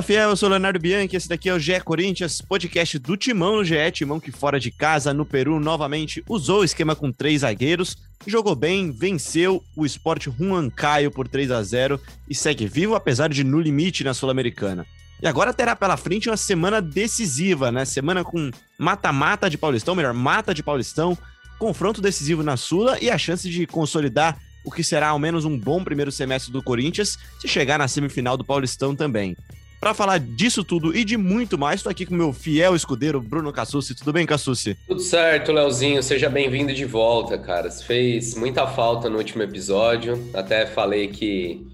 Fala fiel, eu sou Leonardo Bianchi, esse daqui é o GE Corinthians, podcast do Timão no GE, Timão que fora de casa, no Peru, novamente usou o esquema com três zagueiros, jogou bem, venceu o esporte Caio por 3 a 0 e segue vivo, apesar de no limite na Sul-Americana. E agora terá pela frente uma semana decisiva, né? Semana com mata-mata de Paulistão, melhor, mata de Paulistão, confronto decisivo na Sula e a chance de consolidar o que será ao menos um bom primeiro semestre do Corinthians se chegar na semifinal do Paulistão também. Para falar disso tudo e de muito mais, estou aqui com meu fiel escudeiro Bruno Cassucci. Tudo bem, Cassucci? Tudo certo, Leozinho. Seja bem-vindo de volta, cara. Você fez muita falta no último episódio. Até falei que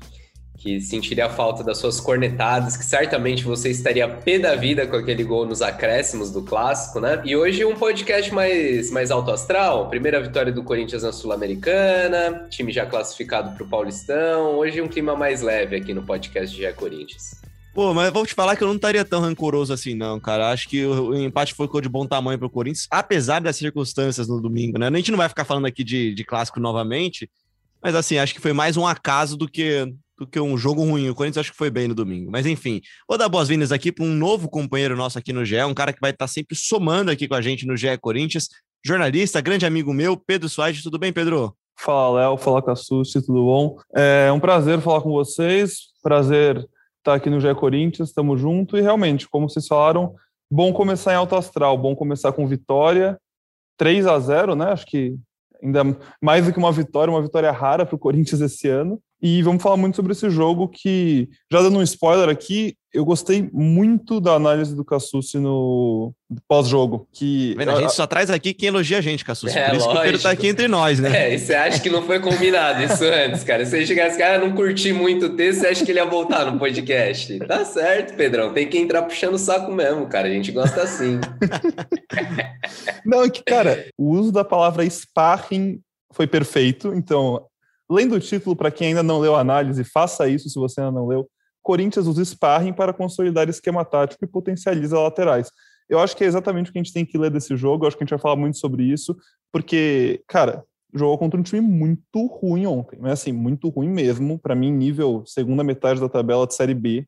que sentiria a falta das suas cornetadas, que certamente você estaria pé da vida com aquele gol nos acréscimos do clássico, né? E hoje um podcast mais, mais alto astral, primeira vitória do Corinthians na Sul-Americana, time já classificado para o Paulistão, hoje um clima mais leve aqui no podcast de Corinthians. Pô, mas vou te falar que eu não estaria tão rancoroso assim, não, cara. Acho que o, empate foi de bom tamanho para o Corinthians, apesar das circunstâncias no domingo, né? A gente não vai ficar falando aqui de, de clássico novamente, mas assim, acho que foi mais um acaso do que, do que um jogo ruim. O Corinthians acho que foi bem no domingo. Mas enfim, vou dar boas-vindas aqui para um novo companheiro nosso aqui no GE, um cara que vai estar sempre somando aqui com a gente no GE Corinthians, jornalista, grande amigo meu, Pedro Soares. Tudo bem, Pedro? Fala, Léo. Fala, Cassucci. Tudo bom? É um prazer falar com vocês. Prazer estar aqui no GE Corinthians. Estamos juntos. E realmente, como vocês falaram, bom começar em alto astral. Bom começar com vitória. 3 a 0 né? Acho que ainda mais do que uma vitória, uma vitória rara para o Corinthians esse ano. E vamos falar muito sobre esse jogo que, já dando um spoiler aqui, eu gostei muito da análise do Cassucci no pós-jogo. Que Vendo, a gente só traz aqui quem elogia a gente, Cassucci. É, Por isso lógico. que o Pedro tá aqui entre nós, né? É, e você acha que não foi combinado isso antes, cara? Se você chegasse, cara, não curti muito o texto, você acha que ele ia voltar no podcast? Tá certo, Pedrão. Tem que entrar puxando o saco mesmo, cara. A gente gosta assim. não, é que, cara, o uso da palavra sparring foi perfeito. Então, Lendo o título, para quem ainda não leu a análise, faça isso se você ainda não leu. Corinthians usa sparring para consolidar esquema tático e potencializa laterais. Eu acho que é exatamente o que a gente tem que ler desse jogo. Eu acho que a gente vai falar muito sobre isso, porque, cara, jogou contra um time muito ruim ontem, mas assim, muito ruim mesmo. Para mim, nível segunda metade da tabela de Série B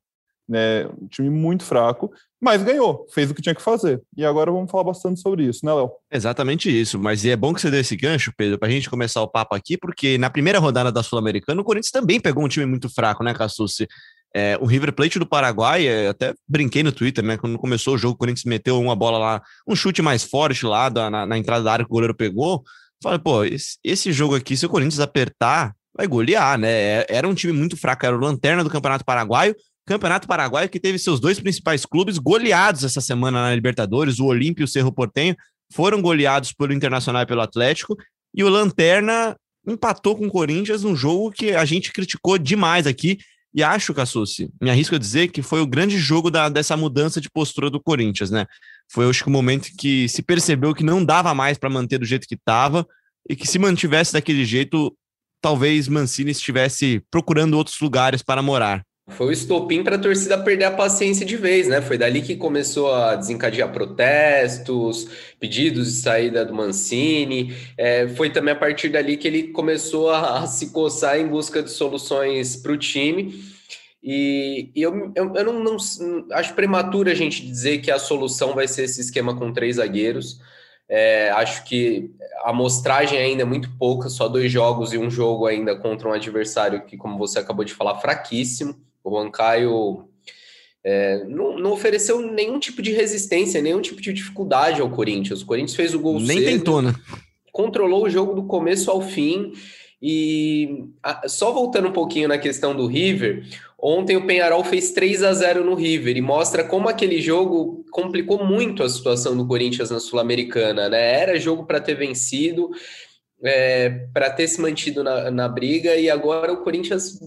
né? Um time muito fraco, mas ganhou, fez o que tinha que fazer. E agora vamos falar bastante sobre isso, né, Léo? Exatamente isso. Mas é bom que você dê esse gancho, Pedro, para a gente começar o papo aqui, porque na primeira rodada da Sul-Americana, o Corinthians também pegou um time muito fraco, né, Cassucci? É, o River Plate do Paraguai, é, até brinquei no Twitter, né? Quando começou o jogo, o Corinthians meteu uma bola lá, um chute mais forte lá da, na, na, entrada da área que o goleiro pegou. Falei, pô, esse, esse jogo aqui, se o Corinthians apertar, vai golear, né? É, era um time muito fraco, era o lanterna do Campeonato Paraguaio, Campeonato Paraguaio, que teve seus dois principais clubes goleados essa semana na Libertadores, o Olímpio e o Cerro Portenho, foram goleados pelo Internacional e pelo Atlético, e o Lanterna empatou com o Corinthians num jogo que a gente criticou demais aqui, e acho, Cassucci, me arrisco a dizer que foi o grande jogo da, dessa mudança de postura do Corinthians, né? Foi, acho que, o momento que se percebeu que não dava mais para manter do jeito que estava, e que se mantivesse daquele jeito, talvez Mancini estivesse procurando outros lugares para morar. Foi o estopim para a torcida perder a paciência de vez, né? Foi dali que começou a desencadear protestos, pedidos de saída do Mancini. É, foi também a partir dali que ele começou a, a se coçar em busca de soluções para o time. E, e eu, eu, eu não, não, acho prematuro a gente dizer que a solução vai ser esse esquema com três zagueiros. É, acho que a amostragem ainda é muito pouca, só dois jogos e um jogo ainda contra um adversário que, como você acabou de falar, fraquíssimo. O Juan Caio é, não, não, ofereceu nenhum tipo de resistência, nenhum tipo de dificuldade ao Corinthians. O Corinthians fez o gol Nem cedo, tentou, né? Controlou o jogo do começo ao fim. E a, só voltando um pouquinho na questão do River, ontem o Penharol fez 3 a 0 no River e mostra como aquele jogo complicou muito a situação do Corinthians na Sul-Americana, né? Era jogo para ter vencido, é, para ter se mantido na, na briga, e agora o Corinthians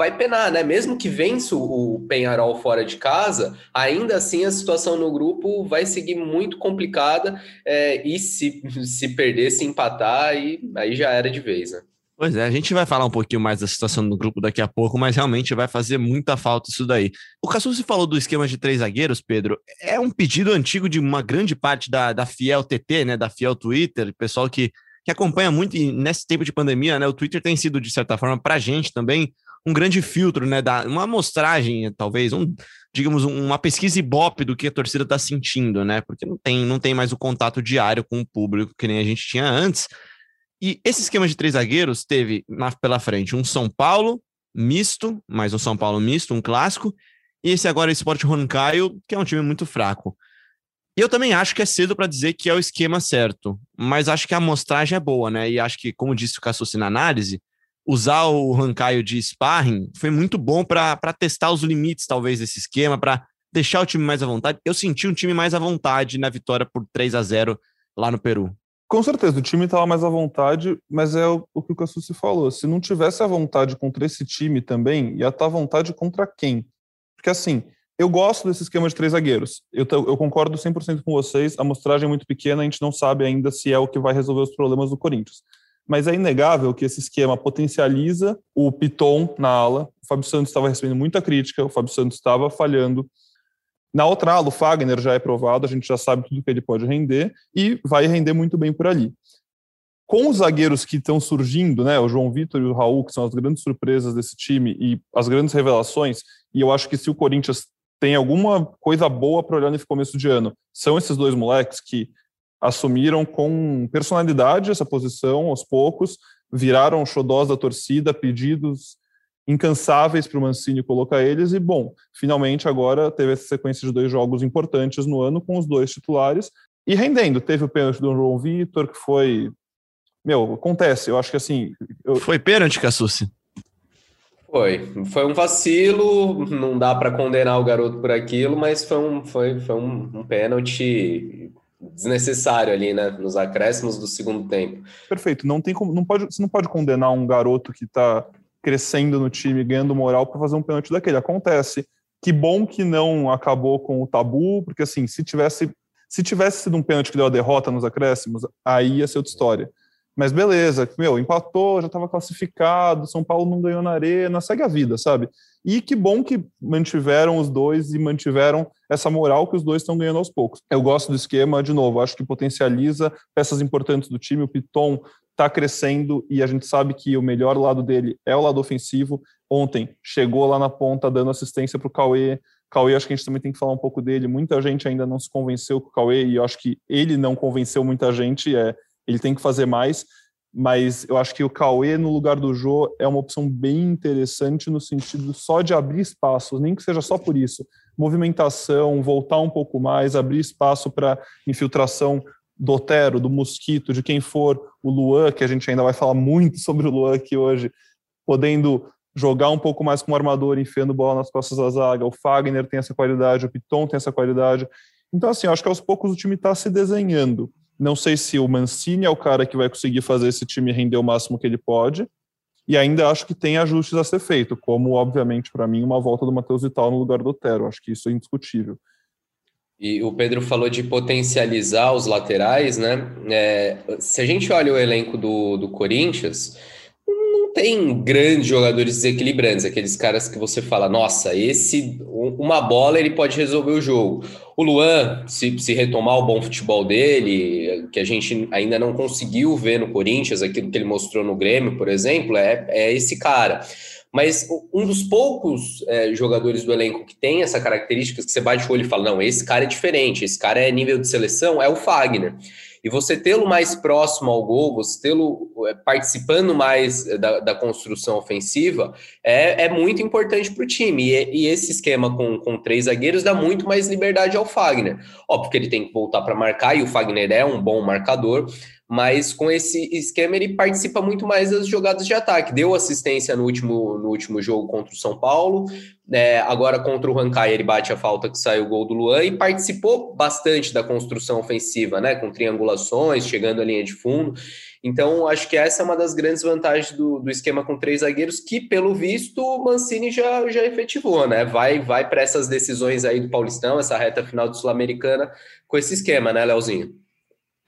vai penar, né? Mesmo que vença o Penharol fora de casa, ainda assim a situação no grupo vai seguir muito complicada é, e se, se perder, se empatar, aí, aí já era de vez, né? Pois é, a gente vai falar um pouquinho mais da situação no grupo daqui a pouco, mas realmente vai fazer muita falta isso daí. O Cassus falou do esquema de três zagueiros, Pedro. É um pedido antigo de uma grande parte da, da Fiel TT, né? Da Fiel Twitter, pessoal que, que acompanha muito e nesse tempo de pandemia, né? O Twitter tem sido, de certa forma, para a gente também, um grande filtro, né? Da, uma amostragem, talvez, um, digamos, uma pesquisa ibope do que a torcida está sentindo, né? Porque não tem, não tem mais o contato diário com o público que nem a gente tinha antes. E esse esquema de três zagueiros teve na, pela frente um São Paulo misto, mais um São Paulo misto, um clássico, e esse agora é o Sport Caio, que é um time muito fraco. E eu também acho que é cedo para dizer que é o esquema certo, mas acho que a amostragem é boa, né? E acho que, como disse o Cassucci na análise, usar o Rancaio de sparring foi muito bom para testar os limites, talvez, desse esquema, para deixar o time mais à vontade. Eu senti um time mais à vontade na vitória por 3 a 0 lá no Peru. Com certeza, o time estava mais à vontade, mas é o, que o Cassucci falou. Se não tivesse à vontade contra esse time também, ia estar tá à vontade contra quem? Porque assim, eu gosto desse esquema de três zagueiros. Eu, eu concordo 100% com vocês. A amostragem é muito pequena, a gente não sabe ainda se é o que vai resolver os problemas do Corinthians. Mas é inegável que esse esquema potencializa o Piton na ala. O Fábio Santos estava recebendo muita crítica, o Fábio Santos estava falhando. Na outra ala, o Fagner já é provado, a gente já sabe tudo que ele pode render e vai render muito bem por ali. Com os zagueiros que estão surgindo, né, o João Vitor e o Raul, que são as grandes surpresas desse time e as grandes revelações, e eu acho que se o Corinthians tem alguma coisa boa para olhar nesse começo de ano. São esses dois moleques que assumiram com personalidade essa posição aos poucos, viraram xodós da torcida, pedidos incansáveis para o Mancini colocar eles, e bom, finalmente agora teve essa sequência de dois jogos importantes no ano com os dois titulares, e rendendo. Teve o pênalti do João Vitor, que foi. Meu, acontece, eu acho que assim. Eu... Foi pênalti, Cassucci? Foi, foi um vacilo, não dá para condenar o garoto por aquilo, mas foi um, foi, foi um, um pênalti desnecessário ali, né, nos acréscimos do segundo tempo. Perfeito, não tem como, não pode, você não pode condenar um garoto que está crescendo no time, ganhando moral para fazer um pênalti daquele. Acontece. Que bom que não acabou com o tabu, porque assim, se tivesse se tivesse sido um pênalti que deu a derrota nos acréscimos, aí ia ser outra história. Mas beleza, meu, empatou, já estava classificado, São Paulo não ganhou na arena, segue a vida, sabe? E que bom que mantiveram os dois e mantiveram essa moral que os dois estão ganhando aos poucos. Eu gosto do esquema, de novo, acho que potencializa peças importantes do time. O Piton está crescendo e a gente sabe que o melhor lado dele é o lado ofensivo. Ontem chegou lá na ponta dando assistência para o Cauê. Cauê, acho que a gente também tem que falar um pouco dele. Muita gente ainda não se convenceu com o Cauê e eu acho que ele não convenceu muita gente. É, ele tem que fazer mais, mas eu acho que o Cauê no lugar do Jô é uma opção bem interessante no sentido só de abrir espaços, nem que seja só por isso. Movimentação, voltar um pouco mais, abrir espaço para infiltração do Otero, do Mosquito, de quem for, o Luan, que a gente ainda vai falar muito sobre o Luan aqui hoje, podendo jogar um pouco mais como armador, enfiando bola nas costas da zaga. O Fagner tem essa qualidade, o Piton tem essa qualidade. Então, assim, acho que aos poucos o time está se desenhando. Não sei se o Mancini é o cara que vai conseguir fazer esse time render o máximo que ele pode. E ainda acho que tem ajustes a ser feito, como, obviamente, para mim, uma volta do Matheus Vital no lugar do Otero. Acho que isso é indiscutível. E o Pedro falou de potencializar os laterais, né? É, se a gente olha o elenco do, do Corinthians, não tem grandes jogadores desequilibrantes, aqueles caras que você fala, nossa, esse uma bola ele pode resolver o jogo. O Luan, se, se retomar o bom futebol dele, que a gente ainda não conseguiu ver no Corinthians, aquilo que ele mostrou no Grêmio, por exemplo, é, é esse cara. Mas um dos poucos é, jogadores do elenco que tem essa característica, que você bate o olho e fala, não, esse cara é diferente, esse cara é nível de seleção, é o Fagner. E você tê-lo mais próximo ao gol, você tê-lo é, participando mais é, da, da, construção ofensiva, é, é muito importante para o time. E, e, esse esquema com, com três zagueiros dá muito mais liberdade ao Fagner. Óbvio que ele tem que voltar para marcar, e o Fagner é um bom marcador, mas com esse esquema ele participa muito mais das jogadas de ataque. Deu assistência no último, no último jogo contra o São Paulo, é, agora contra o Rancai ele bate a falta que saiu o gol do Luan e participou bastante da construção ofensiva, né? Com triangulações, chegando à linha de fundo. Então, acho que essa é uma das grandes vantagens do, do esquema com três zagueiros, que, pelo visto, o Mancini já, já efetivou, né? Vai, vai para essas decisões aí do Paulistão, essa reta final do Sul-Americana, com esse esquema, né, Leozinho?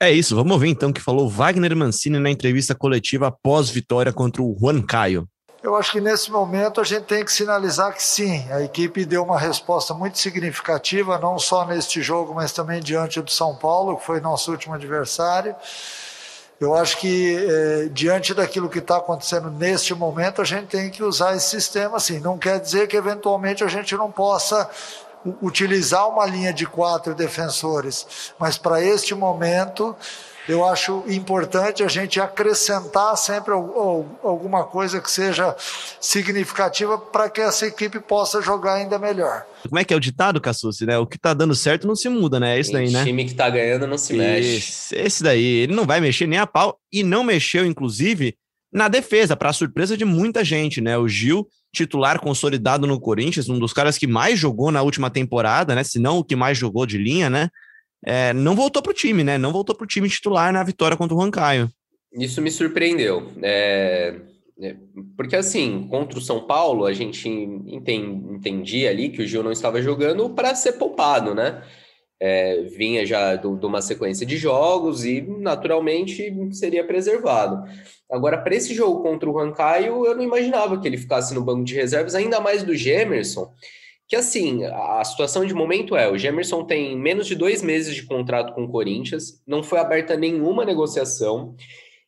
É isso, vamos ouvir então que falou Wagner Mancini na entrevista coletiva após vitória contra o Juan Caio. Eu acho que nesse momento a gente tem que sinalizar que sim, a equipe deu uma resposta muito significativa, não só neste jogo, mas também diante do São Paulo, que foi nosso último adversário. Eu acho que, é, diante daquilo que está acontecendo neste momento, a gente tem que usar esse sistema assim. Não quer dizer que, eventualmente, a gente não possa utilizar uma linha de quatro defensores, mas para este momento eu acho importante a gente acrescentar sempre alguma coisa que seja significativa para que essa equipe possa jogar ainda melhor. Como é que é o ditado, Cassucci, né? O que tá dando certo não se muda, né? É esse daí, né? O time que tá ganhando não se mexe. Esse, esse daí, ele não vai mexer nem a pau e não mexeu, inclusive, na defesa, para surpresa de muita gente, né? O Gil, titular consolidado no Corinthians, um dos caras que mais jogou na última temporada, né? Se não o que mais jogou de linha, né? é, não voltou para o time, né? Não voltou para o time titular na vitória contra o Rancaio. Isso me surpreendeu. É, é, porque assim, contra o São Paulo, a gente entendia ali que o Gil não estava jogando para ser poupado, né? É, vinha já de uma sequência de jogos e naturalmente seria preservado. Agora, para esse jogo contra o Rancaio, eu não imaginava que ele ficasse no banco de reservas, ainda mais do Gemerson, que assim, a situação de momento é, o Gemerson tem menos de dois meses de contrato com o Corinthians, não foi aberta nenhuma negociação,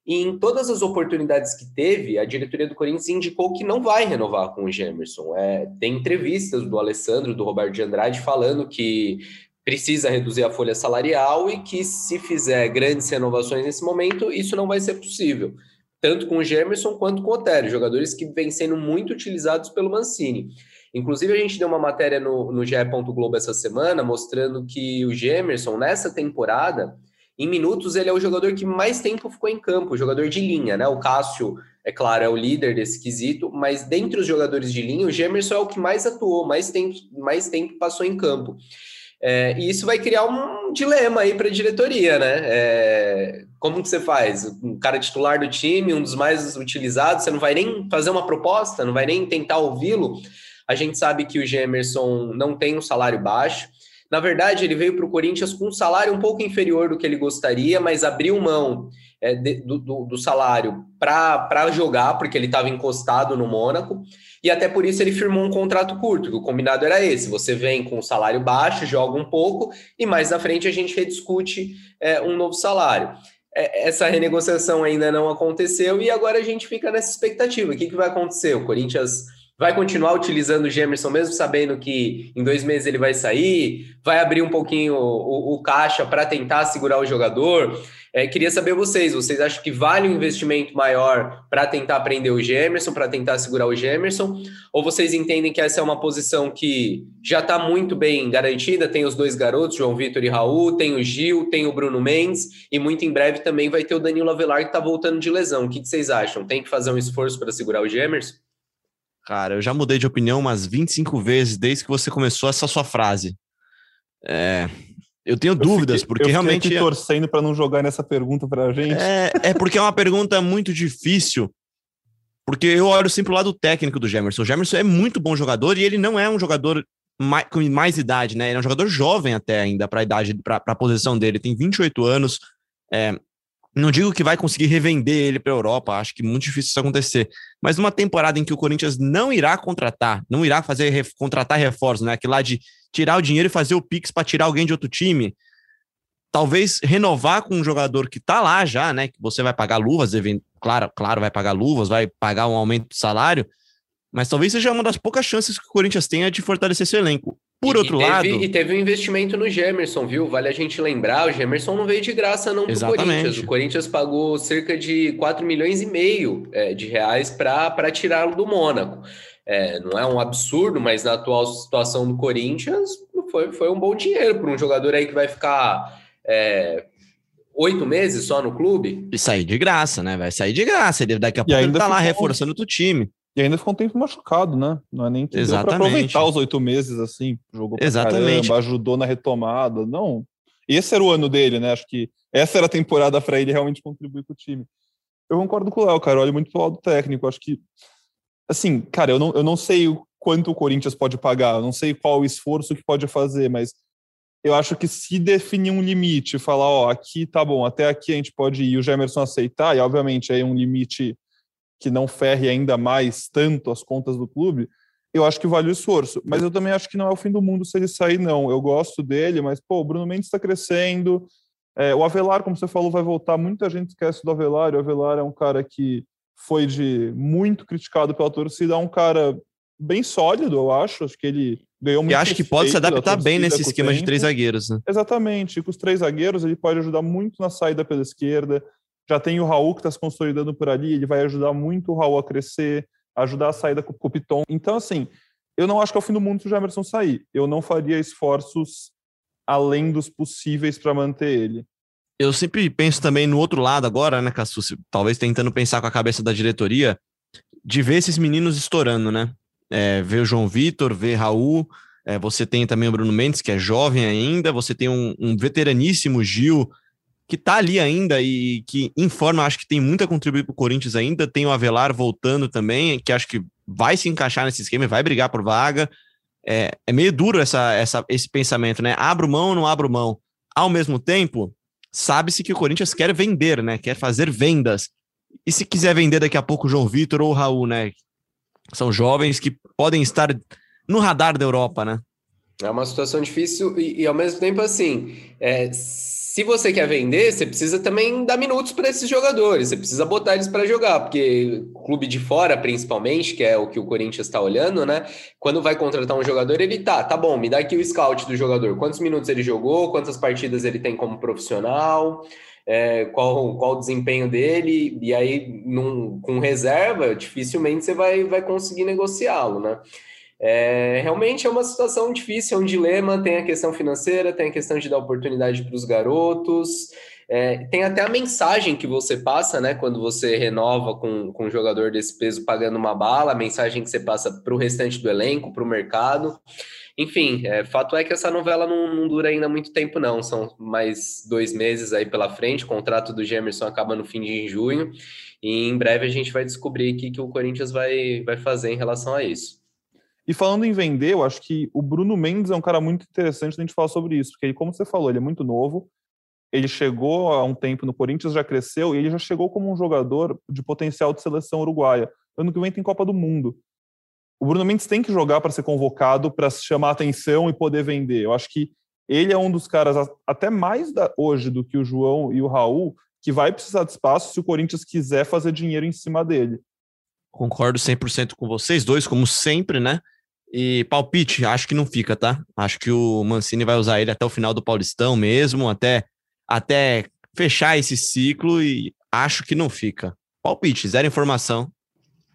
e em todas as oportunidades que teve, a diretoria do Corinthians indicou que não vai renovar com o Gemerson. É, tem entrevistas do Alessandro, do Roberto de Andrade, falando que precisa reduzir a folha salarial e que se fizer grandes renovações nesse momento, isso não vai ser possível. Tanto com o Gemerson quanto com o Otério, jogadores que vêm sendo muito utilizados pelo Mancini. Inclusive, a gente deu uma matéria no, no. Globo essa semana mostrando que o Gemerson, nessa temporada, em minutos, ele é o jogador que mais tempo ficou em campo, jogador de linha, né? O Cássio, é claro, é o líder desse quesito, mas dentre os jogadores de linha, o Gemerson é o que mais atuou, mais tempo, mais tempo passou em campo. É, e isso vai criar um dilema aí para a diretoria, né? É, como que você faz? Um cara titular do time, um dos mais utilizados, você não vai nem fazer uma proposta, não vai nem tentar ouvi-lo. A gente sabe que o Gemerson não tem um salário baixo. Na verdade, ele veio para o Corinthians com um salário um pouco inferior do que ele gostaria, mas abriu mão é, de, do, do, salário para jogar, porque ele estava encostado no Mônaco, e até por isso ele firmou um contrato curto, que o combinado era esse: você vem com um salário baixo, joga um pouco, e mais na frente a gente rediscute é, um novo salário. É, essa renegociação ainda não aconteceu e agora a gente fica nessa expectativa. O que, que vai acontecer? O Corinthians vai continuar utilizando o Gemerson, mesmo sabendo que em dois meses ele vai sair, vai abrir um pouquinho o, o, o caixa para tentar segurar o jogador. É, queria saber vocês, vocês acham que vale um investimento maior para tentar prender o Gemerson, para tentar segurar o Gemerson? Ou vocês entendem que essa é uma posição que já está muito bem garantida? Tem os dois garotos, João Vitor e Raul, tem o Gil, tem o Bruno Mendes, e muito em breve também vai ter o Danilo Avelar que está voltando de lesão. O que, que vocês acham? Tem que fazer um esforço para segurar o Gemerson? Cara, eu já mudei de opinião umas 25 vezes desde que você começou essa sua frase. É, eu tenho eu dúvidas, fiquei, porque eu realmente. Eu torcendo para não jogar nessa pergunta para a gente. É, é porque é uma pergunta muito difícil. Porque eu olho sempre o lado técnico do Gemerson. O Gemerson é muito bom jogador e ele não é um jogador mais, com mais idade, né? Ele é um jogador jovem até ainda para a idade, para a posição dele. Tem 28 anos. É, não digo que vai conseguir revender ele para a Europa, acho que é muito difícil isso acontecer. Mas numa temporada em que o Corinthians não irá contratar, não irá fazer contratar reforços, né? Aquilo lá de tirar o dinheiro e fazer o Pix para tirar alguém de outro time. Talvez renovar com um jogador que está lá já, né? Que você vai pagar luvas, claro, claro, vai pagar luvas, vai pagar um aumento de salário, mas talvez seja uma das poucas chances que o Corinthians tenha de fortalecer seu elenco. Por e, outro teve, lado. E teve um investimento no Gemerson, viu? Vale a gente lembrar: o Gemerson não veio de graça, não, do Corinthians. O Corinthians pagou cerca de 4 milhões e meio é, de reais para tirá-lo do Mônaco. É, não é um absurdo, mas na atual situação do Corinthians foi, foi um bom dinheiro para um jogador aí que vai ficar é, oito meses só no clube. E sair de graça, né? Vai sair de graça. Ele daqui a pouco ele tá lá reforçando o time. E ainda ficou um tempo machucado, né? Não é nem que Exatamente. deu aproveitar os oito meses assim, jogou pra Exatamente. caramba, ajudou na retomada. Não. Esse era o ano dele, né? Acho que essa era a temporada para ele realmente contribuir com o time. Eu concordo com o Léo, cara. Olha muito pro lado técnico. Acho que, assim, cara, eu não, eu não sei quanto o Corinthians pode pagar, eu não sei qual o esforço que pode fazer, mas eu acho que se definir um limite, falar, ó, aqui tá bom, até aqui a gente pode ir, o Gemerson aceitar, e obviamente aí um limite que não ferre ainda mais tanto as contas do clube, eu acho que vale o esforço. Mas eu também acho que não é o fim do mundo se ele sair, não. Eu gosto dele, mas, pô, o Bruno Mendes está crescendo, É, o Avelar, como você falou, vai voltar. Muita gente esquece do Avelar. O Avelar é um cara que foi de muito criticado pela torcida, é um cara bem sólido, eu acho. Acho que ele ganhou muito. E acho que pode se adaptar bem nesse esquema de três zagueiros. Né? Exatamente. E com os três zagueiros, ele pode ajudar muito na saída pela esquerda. Já tem o Raul que está se consolidando por ali, ele vai ajudar muito o Raul a crescer, ajudar a saída com o Piton. Então, assim, eu não acho que é o fim do mundo se o Jamerson sair. Eu não faria esforços além dos possíveis para manter ele. Eu sempre penso também no outro lado agora, né, Cassucci? Talvez tentando pensar com a cabeça da diretoria, de ver esses meninos estourando, né? É, ver o João Vitor, ver Raul, é, você tem também o Bruno Mendes, que é jovem ainda, você tem um, um veteraníssimo Gil, que tá ali ainda e que informa, acho que tem muito a contribuir para o Corinthians ainda. Tem o Avelar voltando também, que acho que vai se encaixar nesse esquema vai brigar por vaga. É, é meio duro essa, essa, esse pensamento, né? Abro mão ou não abro mão? Ao mesmo tempo, sabe-se que o Corinthians quer vender, né? Quer fazer vendas. E se quiser vender daqui a pouco o João Vitor ou o Raul, né? São jovens que podem estar no radar da Europa, né? É uma situação difícil e, e ao mesmo tempo, assim, é, se você quer vender, você precisa também dar minutos para esses jogadores, você precisa botar eles para jogar, porque clube de fora, principalmente, que é o que o Corinthians está olhando, né? Quando vai contratar um jogador, ele tá, tá bom, me dá aqui o scout do jogador, quantos minutos ele jogou, quantas partidas ele tem como profissional, é, qual, qual o desempenho dele, e aí num, com reserva, dificilmente você vai, vai conseguir negociá-lo, né? É, realmente é uma situação difícil, é um dilema. Tem a questão financeira, tem a questão de dar oportunidade para os garotos, é, tem até a mensagem que você passa, né? Quando você renova com, com um jogador desse peso pagando uma bala, a mensagem que você passa para o restante do elenco, para o mercado. Enfim, é, fato é que essa novela não, não, dura ainda muito tempo, não. São mais dois meses aí pela frente. O contrato do Gemerson acaba no fim de junho. E em breve a gente vai descobrir o que, que o Corinthians vai, vai fazer em relação a isso. E falando em vender, eu acho que o Bruno Mendes é um cara muito interessante a gente falar sobre isso, porque ele, como você falou, ele é muito novo, ele chegou há um tempo no Corinthians, já cresceu, e ele já chegou como um jogador de potencial de seleção uruguaia. Ano que vem tem Copa do Mundo. O Bruno Mendes tem que jogar para ser convocado, para chamar atenção e poder vender. Eu acho que ele é um dos caras, até mais da, hoje do que o João e o Raul, que vai precisar de espaço se o Corinthians quiser fazer dinheiro em cima dele. Concordo 100% com vocês dois, como sempre, né? E palpite, acho que não fica, tá? Acho que o Mancini vai usar ele até o final do Paulistão mesmo, até, até fechar esse ciclo e acho que não fica. Palpite, zero informação.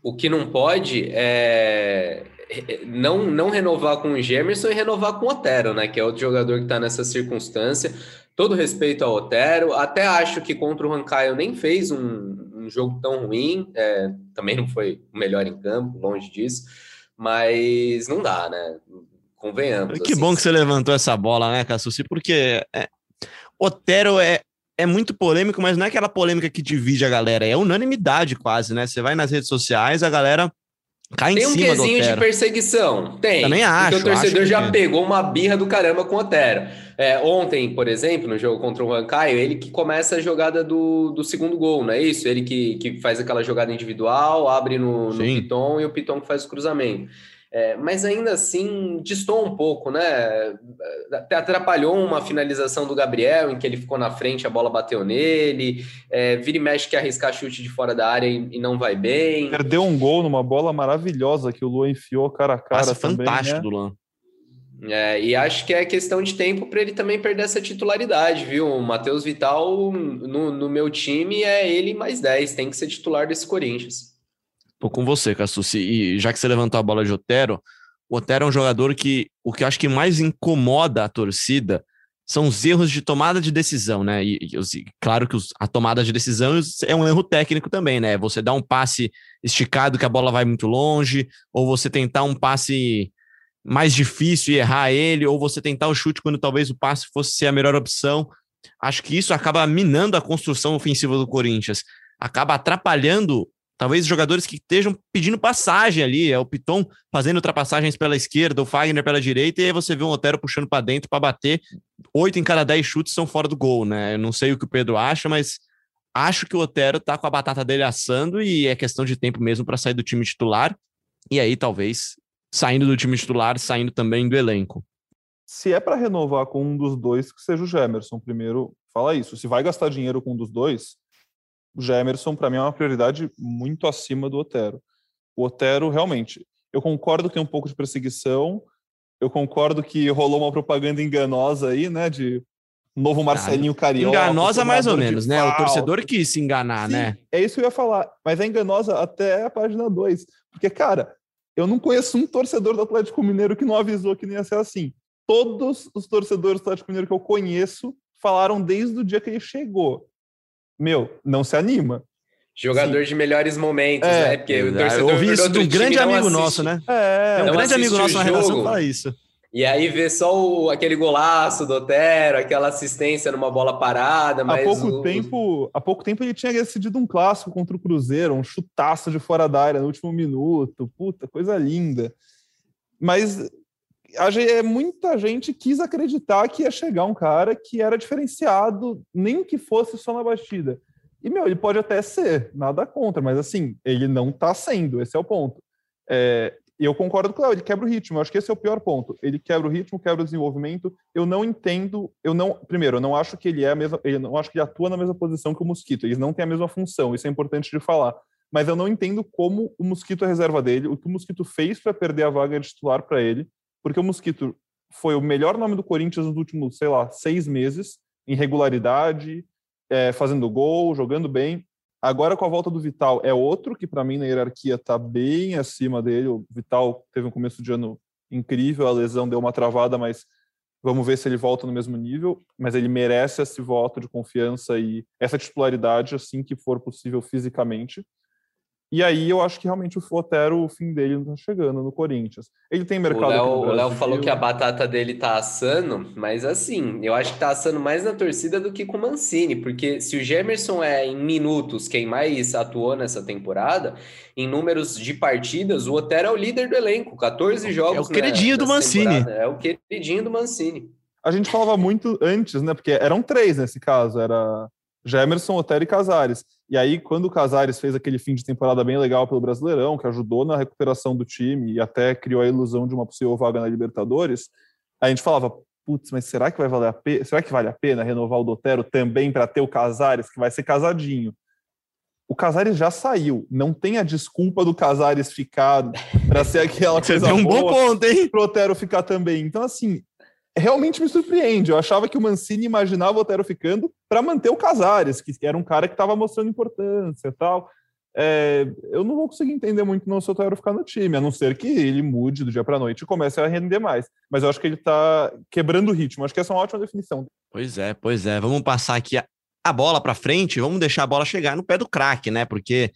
O que não pode é não, não renovar com o Gemerson e renovar com o Otero, né? Que é outro jogador que está nessa circunstância. Todo respeito ao Otero, até acho que contra o Rancaio nem fez um, um jogo tão ruim, é, também não foi o melhor em campo, longe disso mas não dá, né? Convenhamos. Que assim. bom que você levantou essa bola, né, Cassucci? Porque é, Otero é, é muito polêmico, mas não é aquela polêmica que divide a galera, é unanimidade quase, né? Você vai nas redes sociais, a galera cai tem um quesinho de perseguição? Tem. Também acho. Porque o torcedor já é. pegou uma birra do caramba com o Otero. É, ontem, por exemplo, no jogo contra o Juan Caio, ele que começa a jogada do, do segundo gol, não é isso? Ele que, que faz aquela jogada individual, abre no, no Piton e o Piton que faz o cruzamento. É, mas ainda assim distou um pouco, né? Até atrapalhou uma finalização do Gabriel, em que ele ficou na frente, a bola bateu nele. É, vira e mexe que arriscar chute de fora da área e, e, não vai bem. Perdeu um gol numa bola maravilhosa que o Luan enfiou cara a cara. Passa também, fantástico né? do Luan. É, e acho que é questão de tempo para ele também perder essa titularidade, viu? O Matheus Vital, no, no, meu time, é ele mais 10, tem que ser titular desse Corinthians. Tô com você, Cassucci. E já que você levantou a bola de Otero, o Otero é um jogador que o que eu acho que mais incomoda a torcida são os erros de tomada de decisão, né? E, e claro que os, a tomada de decisão é um erro técnico também, né? Você dá um passe esticado que a bola vai muito longe, ou você tentar um passe mais difícil e errar ele, ou você tentar o chute quando talvez o passe fosse ser a melhor opção. Acho que isso acaba minando a construção ofensiva do Corinthians, acaba atrapalhando talvez jogadores que estejam pedindo passagem ali, é o Piton fazendo ultrapassagens pela esquerda, o Fagner pela direita, e aí você vê um Otero puxando para dentro para bater. Oito em cada dez chutes são fora do gol, né? Eu não sei o que o Pedro acha, mas acho que o Otero tá com a batata dele assando e é questão de tempo mesmo para sair do time titular. E aí talvez saindo do time titular, saindo também do elenco. se é para renovar com um dos dois, que seja o Gemerson. Primeiro, fala isso. Se vai gastar dinheiro com um dos dois, o Gemerson, para mim, é uma prioridade muito acima do Otero. O Otero, realmente, eu concordo que tem um pouco de perseguição, eu concordo que rolou uma propaganda enganosa aí, né, de novo Marcelinho Carioca. Enganosa mais ou menos, né? O torcedor quis se enganar, Sim, né? É isso que eu ia falar, mas é enganosa até a página 2. Porque, cara, eu não conheço um torcedor do Atlético Mineiro que não avisou que nem ia ser assim. Todos os torcedores do Atlético Mineiro que eu conheço falaram desde o dia que ele chegou meu, não se anima. Jogador Sim. de melhores momentos, é, né? Porque o torcedor eu ouvi isso de um grande amigo nosso, né? É, é um grande amigo nosso na redação fala isso. E aí vê só o, aquele golaço do Otero, aquela assistência numa bola parada, mas... Há pouco, o... tempo, há pouco tempo ele tinha decidido um clássico contra o Cruzeiro, um chutaço de fora da área no último minuto. Puta, coisa linda. Mas a, muita gente quis acreditar que ia chegar um cara que era diferenciado, nem que fosse só na batida. E, meu, ele pode até ser, nada contra, mas assim, ele não tá sendo, esse é o ponto. É, eu concordo com o Léo, ele quebra o ritmo, eu acho que esse é o pior ponto. Ele quebra o ritmo, quebra o desenvolvimento. Eu não entendo, eu não, primeiro, eu não acho que ele é a mesma, ele não acho que ele atua na mesma posição que o Mosquito, eles não têm a mesma função, isso é importante de falar. Mas eu não entendo como o Mosquito é reserva dele, o que o Mosquito fez para perder a vaga de titular para ele porque o Mosquito foi o melhor nome do Corinthians nos últimos, sei lá, seis meses, em regularidade, é, fazendo gol, jogando bem. Agora, com a volta do Vital, é outro que, para mim, na hierarquia, está bem acima dele. O Vital teve um começo de ano incrível, a lesão deu uma travada, mas vamos ver se ele volta no mesmo nível. Mas ele merece esse voto de confiança e essa titularidade assim que for possível fisicamente. E aí eu acho que realmente o Otero, o fim dele não tá chegando no Corinthians. Ele tem mercado. O Léo falou que a batata dele tá assando, mas assim, eu acho que tá assando mais na torcida do que com o Mancini, porque se o Gemerson é em minutos quem mais atuou nessa temporada, em números de partidas, o Otero é o líder do elenco, 14 jogos. É o queridinho do Mancini. É o queridinho do Mancini. A gente falava muito antes, né? Porque eram três nesse caso, era Gemerson, Otero e Casares. E aí, quando o Casares fez aquele fim de temporada bem legal pelo Brasileirão, que ajudou na recuperação do time e até criou a ilusão de uma possível vaga na Libertadores, a gente falava, putz, mas será que vai valer a pena? Será que vale a pena renovar o Dotero também para ter o Casares, que vai ser casadinho? O Casares já saiu. Não tem a desculpa do Casares ficar para ser aquela coisa Você tem um bom ponto, hein? Pro Otero ficar também. Então, assim, realmente me surpreende. Eu achava que o Mancini imaginava o Otero ficando para manter o Casares, que era um cara que estava mostrando importância e tal. É, eu não vou conseguir entender muito não se o Otero ficar no time, a não ser que ele mude do dia para noite e comece a render mais. Mas eu acho que ele está quebrando o ritmo. Acho que essa é uma ótima definição. Pois é, pois é. Vamos passar aqui a, a bola para frente, vamos deixar a bola chegar no pé do craque, né? Porque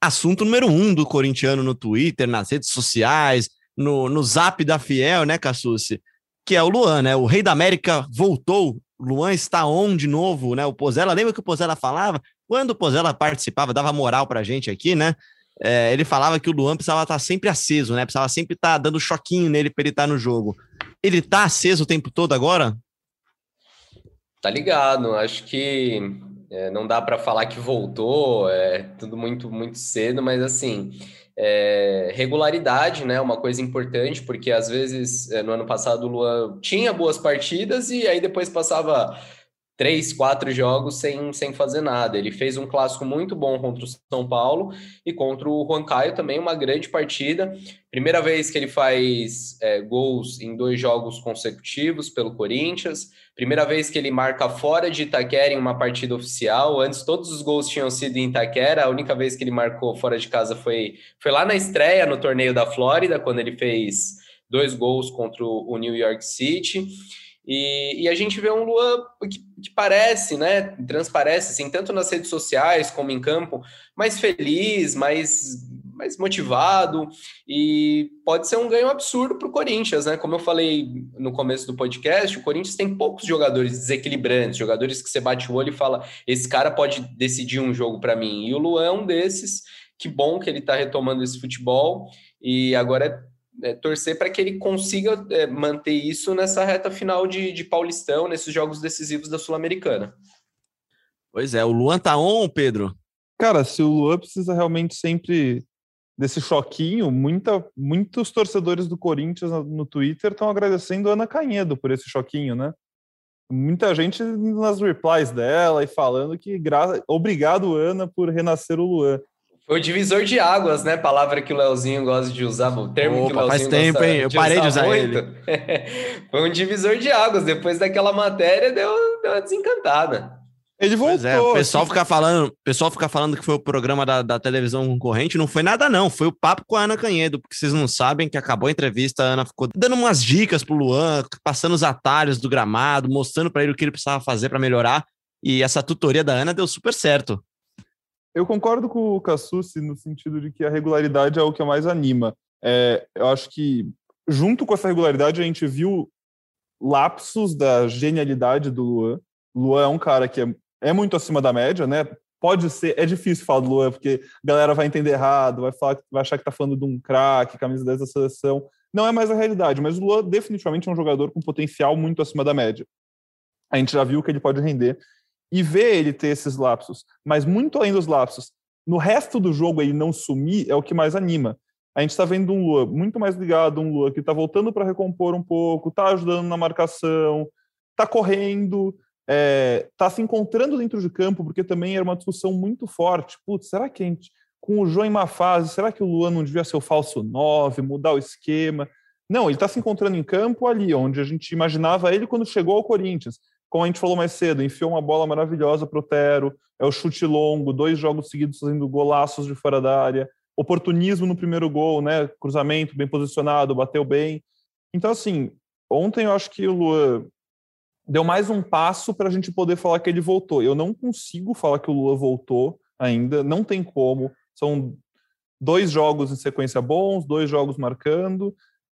assunto número um do corintiano no Twitter, nas redes sociais, no, no zap da Fiel, né, Cassucci? Que é o Luan, né? O Rei da América voltou. Luan está on de novo, né? O Pozella, lembra que o Pozella falava? Quando o Pozella participava, dava moral pra gente aqui, né? É, ele falava que o Luan precisava estar sempre aceso, né? Precisava sempre estar dando choquinho nele para ele estar no jogo. Ele tá aceso o tempo todo agora? Tá ligado. Acho que é, não dá para falar que voltou, é tudo muito, muito cedo, mas assim, é, regularidade, né? Uma coisa importante, porque às vezes é, no ano passado o Luan tinha boas partidas e aí depois passava três, quatro jogos sem, sem fazer nada. Ele fez um clássico muito bom contra o São Paulo e contra o Juan Caio também uma grande partida. Primeira vez que ele faz é, gols em dois jogos consecutivos pelo Corinthians. Primeira vez que ele marca fora de Itaquera em uma partida oficial. Antes todos os gols tinham sido em Itaquera. A única vez que ele marcou fora de casa foi, foi lá na estreia no torneio da Flórida, quando ele fez dois gols contra o New York City. E, e, a gente vê um Luan que, que, parece, né, transparece, assim, tanto nas redes sociais como em campo, mais feliz, mais, mais motivado, e pode ser um ganho absurdo para o Corinthians, né? Como eu falei no começo do podcast, o Corinthians tem poucos jogadores desequilibrantes, jogadores que você bate o olho e fala: esse cara pode decidir um jogo para mim. E o Luan é um desses. Que bom que ele está retomando esse futebol. E agora é é, torcer para que ele consiga é, manter isso nessa reta final de, de Paulistão, nesses jogos decisivos da Sul-Americana. Pois é, o Luan tá on, Pedro? Cara, se o Luan precisa realmente sempre desse choquinho, muita, muitos torcedores do Corinthians no, no Twitter estão agradecendo a Ana Canhedo por esse choquinho, né? Muita gente nas replies dela e falando que gra... obrigado, Ana, por renascer o Luan. Foi o divisor de águas, né? Palavra que o Leozinho gosta de usar, o termo Opa, que o Leozinho faz tempo, hein? Eu parei de usar muito. ele. Foi um divisor de águas. Depois daquela matéria, deu, deu uma desencantada. Ele voltou. É, o pessoal fica falando, pessoal fica falando que foi o programa da, da, televisão concorrente, não foi nada não, foi o papo com a Ana Canhedo, porque vocês não sabem que acabou a entrevista, a Ana ficou dando umas dicas pro Luan, passando os atalhos do gramado, mostrando para ele o que ele precisava fazer para melhorar, e essa tutoria da Ana deu super certo. Eu concordo com o Cassucci no sentido de que a regularidade é o que mais anima. É, eu acho que junto com essa regularidade a gente viu lapsos da genialidade do Luan. Luan é um cara que é é muito acima da média, né? Pode ser, é difícil falar do Luan, porque a galera vai entender errado, vai, falar, vai achar que tá falando de um craque, camisa 10 da seleção. Não é mais a realidade, mas o Luan definitivamente é um jogador com potencial muito acima da média. A gente já viu que ele pode render. E ver ele ter esses lapsos, mas muito além dos lapsos, no resto do jogo ele não sumir é o que mais anima. A gente está vendo um Luan muito mais ligado, um Luan que está voltando para recompor um pouco, está ajudando na marcação, está correndo, está é, tá se encontrando dentro de campo, porque também era uma discussão muito forte. Putz, será que a gente, com o João em má fase, será que o Luan não devia ser o falso 9, mudar o esquema? Não, ele está se encontrando em campo ali, onde a gente imaginava ele quando chegou ao Corinthians. Como a gente falou mais cedo, enfiou uma bola maravilhosa para o Otero, é o chute longo, dois jogos seguidos fazendo golaços de fora da área, oportunismo no primeiro gol, né? Cruzamento bem posicionado, bateu bem. Então, assim, ontem eu acho que o Luan deu mais um passo para a gente poder falar que ele voltou. Eu não consigo falar que o Lula voltou ainda, não tem como. São dois jogos em sequência bons, dois jogos marcando.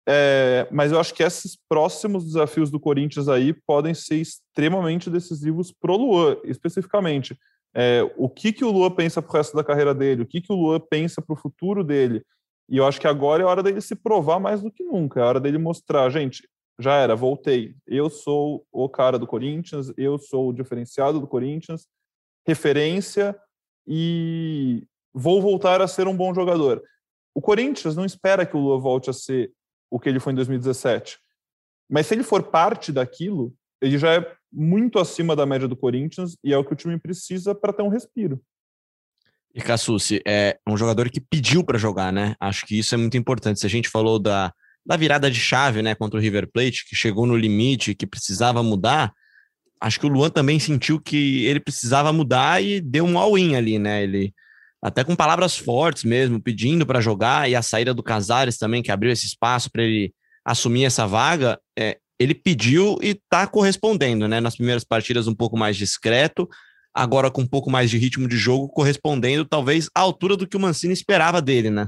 É, mas eu acho que esses próximos desafios do Corinthians aí podem ser extremamente decisivos pro Luan, especificamente. É, o que, que o Luan pensa pro resto da carreira dele, o que, que o Luan pensa pro futuro dele. E eu acho que agora é hora dele se provar mais do que nunca, é hora dele mostrar, gente, já era, voltei. Eu sou o cara do Corinthians, eu sou o diferenciado do Corinthians, referência e vou voltar a ser um bom jogador. O Corinthians não espera que o Lua volte a ser o que ele foi em 2017. Mas se ele for parte daquilo, ele já é muito acima da média do Corinthians e é o que o time precisa para ter um respiro. E Cassucci, é um jogador que pediu para jogar, né? Acho que isso é muito importante. Se a gente falou da da virada de chave, né, contra o River Plate, que chegou no limite, que precisava mudar, acho que o Luan também sentiu que ele precisava mudar e deu um all-in ali, né? Ele até com palavras fortes mesmo, pedindo para jogar e a saída do Casares também, que abriu esse espaço para ele assumir essa vaga, é, ele pediu e está correspondendo, né? Nas primeiras partidas um pouco mais discreto, agora com um pouco mais de ritmo de jogo, correspondendo talvez à altura do que o Mancini esperava dele, né?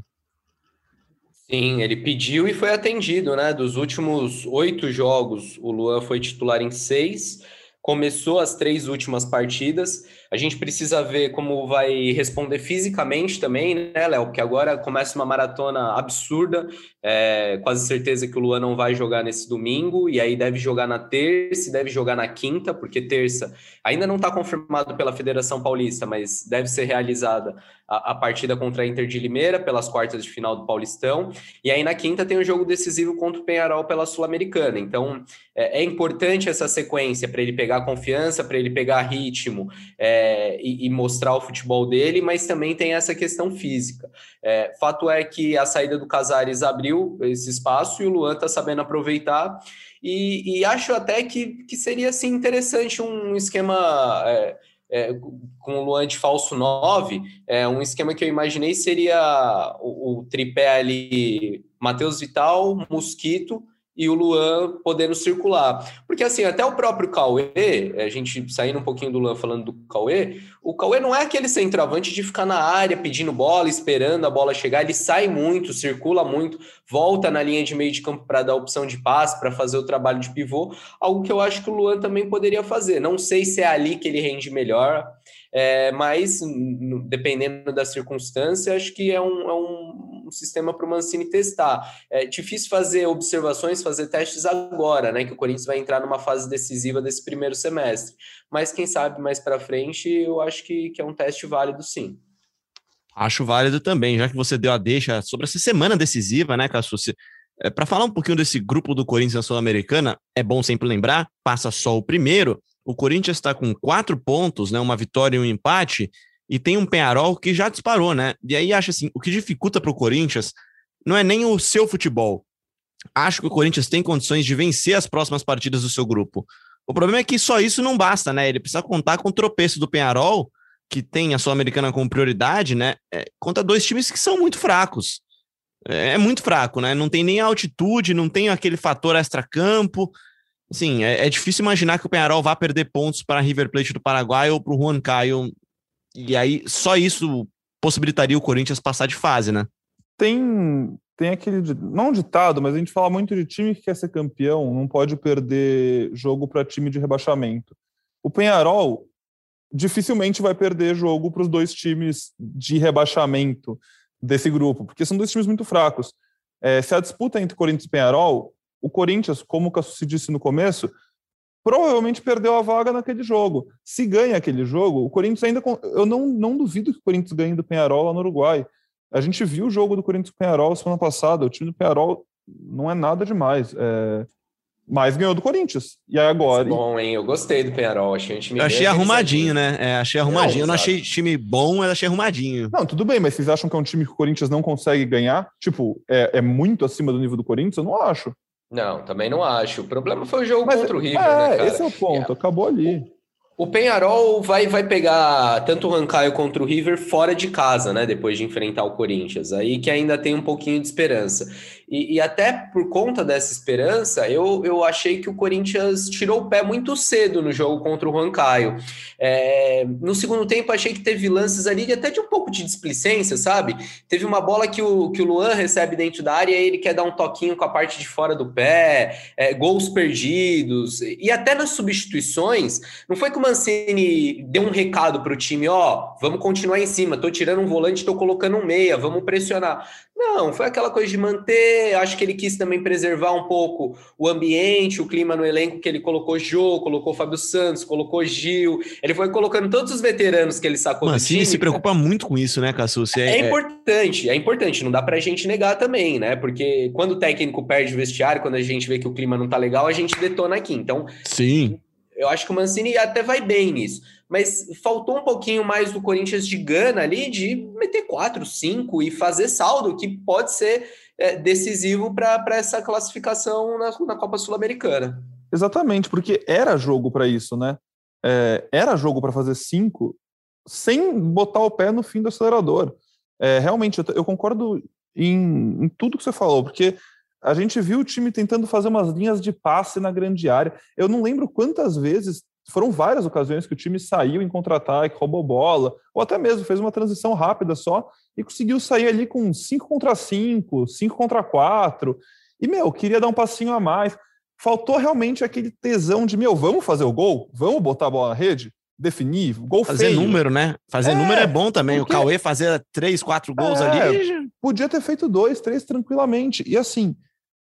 Sim, ele pediu e foi atendido, né? Dos últimos oito jogos, o Luan foi titular em seis, começou as três últimas partidas. A gente precisa ver como vai responder fisicamente também, né, Léo? Porque agora começa uma maratona absurda. É, quase certeza que o Luan não vai jogar nesse domingo, e aí deve jogar na terça deve jogar na quinta, porque terça ainda não está confirmado pela Federação Paulista, mas deve ser realizada a, a, partida contra a Inter de Limeira pelas quartas de final do Paulistão. E aí na quinta tem o um jogo decisivo contra o Penharol pela Sul-Americana. Então é, é, importante essa sequência para ele pegar confiança, para ele pegar ritmo. É, e, e, mostrar o futebol dele, mas também tem essa questão física. É, fato é que a saída do Casares abriu esse espaço e o Luan está sabendo aproveitar. E, e, acho até que, que seria assim, interessante um esquema. É, é, com o Luan de falso 9, é, um esquema que eu imaginei seria o, o tripé ali, Matheus Vital, Mosquito, e o Luan podendo circular. Porque assim, até o próprio Cauê, a gente saindo um pouquinho do Luan falando do Cauê, o Cauê não é aquele centroavante de ficar na área pedindo bola, esperando a bola chegar, ele sai muito, circula muito, volta na linha de meio de campo para dar opção de passe, para fazer o trabalho de pivô, algo que eu acho que o Luan também poderia fazer. Não sei se é ali que ele rende melhor, é, mas dependendo da circunstância, acho que é um, é um sistema para o Mancini testar. É difícil fazer observações, fazer testes agora, né? Que o Corinthians vai entrar numa fase decisiva desse primeiro semestre. Mas quem sabe mais para frente, eu acho que, que é um teste válido, sim. Acho válido também, já que você deu a deixa sobre essa semana decisiva, né, Cassucci? É, Para falar um pouquinho desse grupo do Corinthians na Sul-Americana, é bom sempre lembrar, passa só o primeiro, o Corinthians está com quatro pontos, né, uma vitória e um empate, e tem um Penharol que já disparou, né? E aí acho assim, o que dificulta para o Corinthians não é nem o seu futebol. Acho que o Corinthians tem condições de vencer as próximas partidas do seu grupo. O problema é que só isso não basta, né? Ele precisa contar com o tropeço do Penharol, que tem a Sul-Americana como prioridade, né? É, contra dois times que são muito fracos. É, é muito fraco, né? Não tem nem altitude, não tem aquele fator extra-campo. Assim, é, é, difícil imaginar que o Penharol vá perder pontos para River Plate do Paraguai ou para o Juan Caio. E aí, só isso possibilitaria o Corinthians passar de fase, né? Tem, tem aquele, não ditado, mas a gente fala muito de time que quer ser campeão, não pode perder jogo para time de rebaixamento. O Penharol dificilmente vai perder jogo para os dois times de rebaixamento desse grupo, porque são dois times muito fracos. É, se a disputa entre Corinthians e Penharol, o Corinthians, como o se disse no começo, provavelmente perdeu a vaga naquele jogo. Se ganha aquele jogo, o Corinthians ainda. Eu não, não duvido que o Corinthians ganhe do Penharol lá no Uruguai. A gente viu o jogo do Corinthians com o Penharol semana passada. O time do Penharol não é nada demais. É, mas ganhou do Corinthians. E aí agora. Bom, hein? Eu gostei do Penharol. Achei um time. Eu achei arrumadinho, né? É, achei arrumadinho. Não, eu não achei time bom, mas achei arrumadinho. Não, tudo bem, mas vocês acham que é um time que o Corinthians não consegue ganhar? Tipo, é, é muito acima do nível do Corinthians? Eu não acho. Não, também não acho. O problema foi o jogo mas, contra o River, é, né, cara? Esse é o ponto, é. acabou ali. O Penharol vai, vai pegar tanto o Rancaio contra o River fora de casa, né? Depois de enfrentar o Corinthians. Aí que ainda tem um pouquinho de esperança. E, e, até por conta dessa esperança, eu, eu achei que o Corinthians tirou o pé muito cedo no jogo contra o Juan Caio. É, no segundo tempo, achei que teve lances ali de até de um pouco de displicência, sabe? Teve uma bola que o, que o Luan recebe dentro da área e ele quer dar um toquinho com a parte de fora do pé, é, gols perdidos. E até nas substituições, não foi que o Mancini deu um recado para o time: ó, vamos continuar em cima, tô tirando um volante, tô colocando um meia, vamos pressionar. Não, foi aquela coisa de manter. Acho que ele quis também preservar um pouco o ambiente, o clima no elenco que ele colocou Jô, colocou Fábio Santos, colocou Gil. Ele foi colocando todos os veteranos que ele sacou Mas, do time. se preocupa muito com isso, né, Cassus? É, é, é, importante, é importante. Não dá pra gente negar também, né? Porque quando o técnico perde o vestiário, quando a gente vê que o clima não tá legal, a gente detona aqui. Então, sim. Eu acho que o Mancini até vai bem nisso mas faltou um pouquinho mais do Corinthians de gana ali de meter 4, 5 e fazer saldo, que pode ser é, decisivo para essa classificação na, na Copa Sul-Americana. Exatamente, porque era jogo para isso, né? É, era jogo para fazer cinco sem botar o pé no fim do acelerador. É, realmente, eu, eu concordo em, em, tudo que você falou, porque a gente viu o time tentando fazer umas linhas de passe na grande área. Eu não lembro quantas vezes foram várias ocasiões que o time saiu em contra-ataque, roubou bola, ou até mesmo fez uma transição rápida só e conseguiu sair ali com 5 contra 5, 5 contra 4. E, meu, queria dar um passinho a mais. Faltou realmente aquele tesão de, meu, vamos fazer o gol? Vamos botar a bola na rede? Definir? Gol fazer feio. número, né? Fazer é, número é bom também. O Cauê fazer três, quatro gols é, ali. Podia ter feito dois, três tranquilamente. E assim,